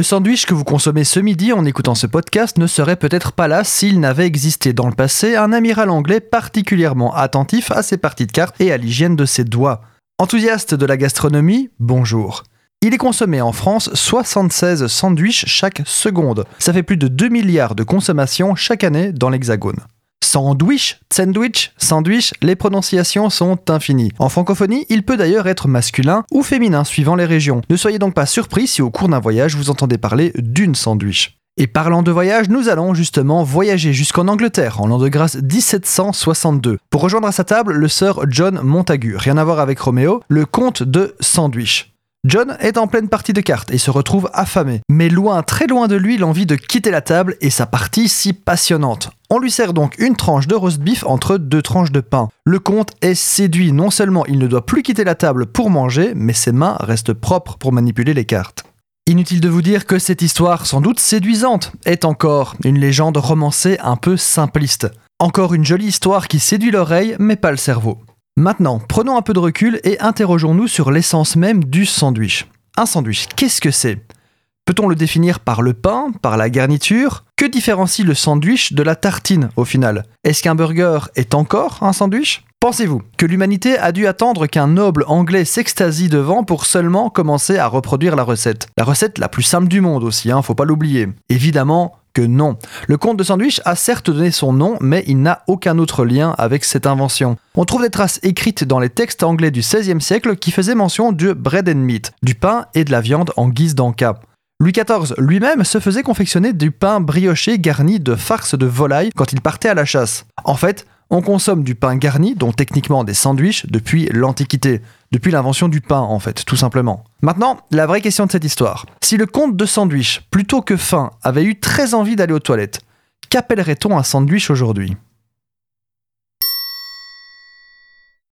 Le sandwich que vous consommez ce midi en écoutant ce podcast ne serait peut-être pas là s'il n'avait existé dans le passé un amiral anglais particulièrement attentif à ses parties de cartes et à l'hygiène de ses doigts. Enthousiaste de la gastronomie, bonjour. Il est consommé en France 76 sandwichs chaque seconde. Ça fait plus de 2 milliards de consommation chaque année dans l'Hexagone. Sandwich, sandwich, sandwich, les prononciations sont infinies. En francophonie, il peut d'ailleurs être masculin ou féminin suivant les régions. Ne soyez donc pas surpris si au cours d'un voyage vous entendez parler d'une sandwich. Et parlant de voyage, nous allons justement voyager jusqu'en Angleterre en l'an de grâce 1762 pour rejoindre à sa table le sir John Montagu, rien à voir avec Roméo, le comte de Sandwich. John est en pleine partie de cartes et se retrouve affamé, mais loin, très loin de lui, l'envie de quitter la table et sa partie si passionnante. On lui sert donc une tranche de roast beef entre deux tranches de pain. Le comte est séduit, non seulement il ne doit plus quitter la table pour manger, mais ses mains restent propres pour manipuler les cartes. Inutile de vous dire que cette histoire, sans doute séduisante, est encore une légende romancée un peu simpliste. Encore une jolie histoire qui séduit l'oreille, mais pas le cerveau. Maintenant, prenons un peu de recul et interrogeons-nous sur l'essence même du sandwich. Un sandwich, qu'est-ce que c'est? Peut-on le définir par le pain, par la garniture? Que différencie le sandwich de la tartine au final? Est-ce qu'un burger est encore un sandwich? Pensez-vous que l'humanité a dû attendre qu'un noble anglais s'extasie devant pour seulement commencer à reproduire la recette? La recette la plus simple du monde aussi, hein, faut pas l'oublier. Évidemment, que non. Le comte de sandwich a certes donné son nom, mais il n'a aucun autre lien avec cette invention. On trouve des traces écrites dans les textes anglais du XVIe siècle qui faisaient mention de bread and meat, du pain et de la viande en guise d'encas. Louis XIV lui-même se faisait confectionner du pain brioché garni de farce de volaille quand il partait à la chasse. En fait, on consomme du pain garni, dont techniquement des sandwichs, depuis l'Antiquité, depuis l'invention du pain en fait, tout simplement. Maintenant, la vraie question de cette histoire. Si le comte de sandwich, plutôt que faim, avait eu très envie d'aller aux toilettes, qu'appellerait-on un sandwich aujourd'hui?